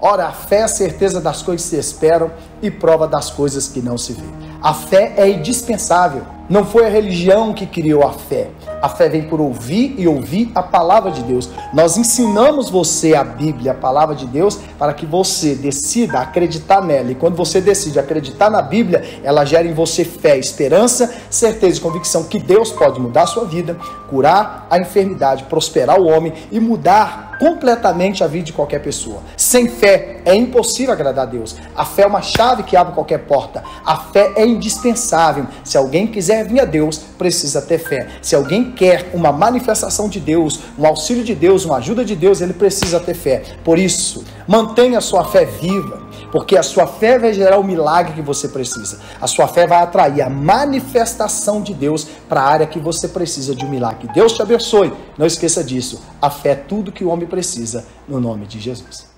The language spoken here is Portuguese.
Ora, a fé é a certeza das coisas que se esperam e prova das coisas que não se vê. A fé é indispensável. Não foi a religião que criou a fé. A fé vem por ouvir e ouvir a palavra de Deus. Nós ensinamos você a Bíblia, a palavra de Deus, para que você decida acreditar nela. E quando você decide acreditar na Bíblia, ela gera em você fé, esperança, certeza e convicção que Deus pode mudar a sua vida, curar a enfermidade, prosperar o homem e mudar completamente a vida de qualquer pessoa. Sem fé é impossível agradar a Deus. A fé é uma chave que abre qualquer porta. A fé é indispensável. Se alguém quiser vir a Deus, precisa ter fé. Se alguém quer uma manifestação de Deus, um auxílio de Deus, uma ajuda de Deus, ele precisa ter fé. Por isso, mantenha sua fé viva, porque a sua fé vai gerar o milagre que você precisa. A sua fé vai atrair a manifestação de Deus para a área que você precisa de um milagre. Deus te abençoe. Não esqueça disso. A fé é tudo que o homem precisa, no nome de Jesus.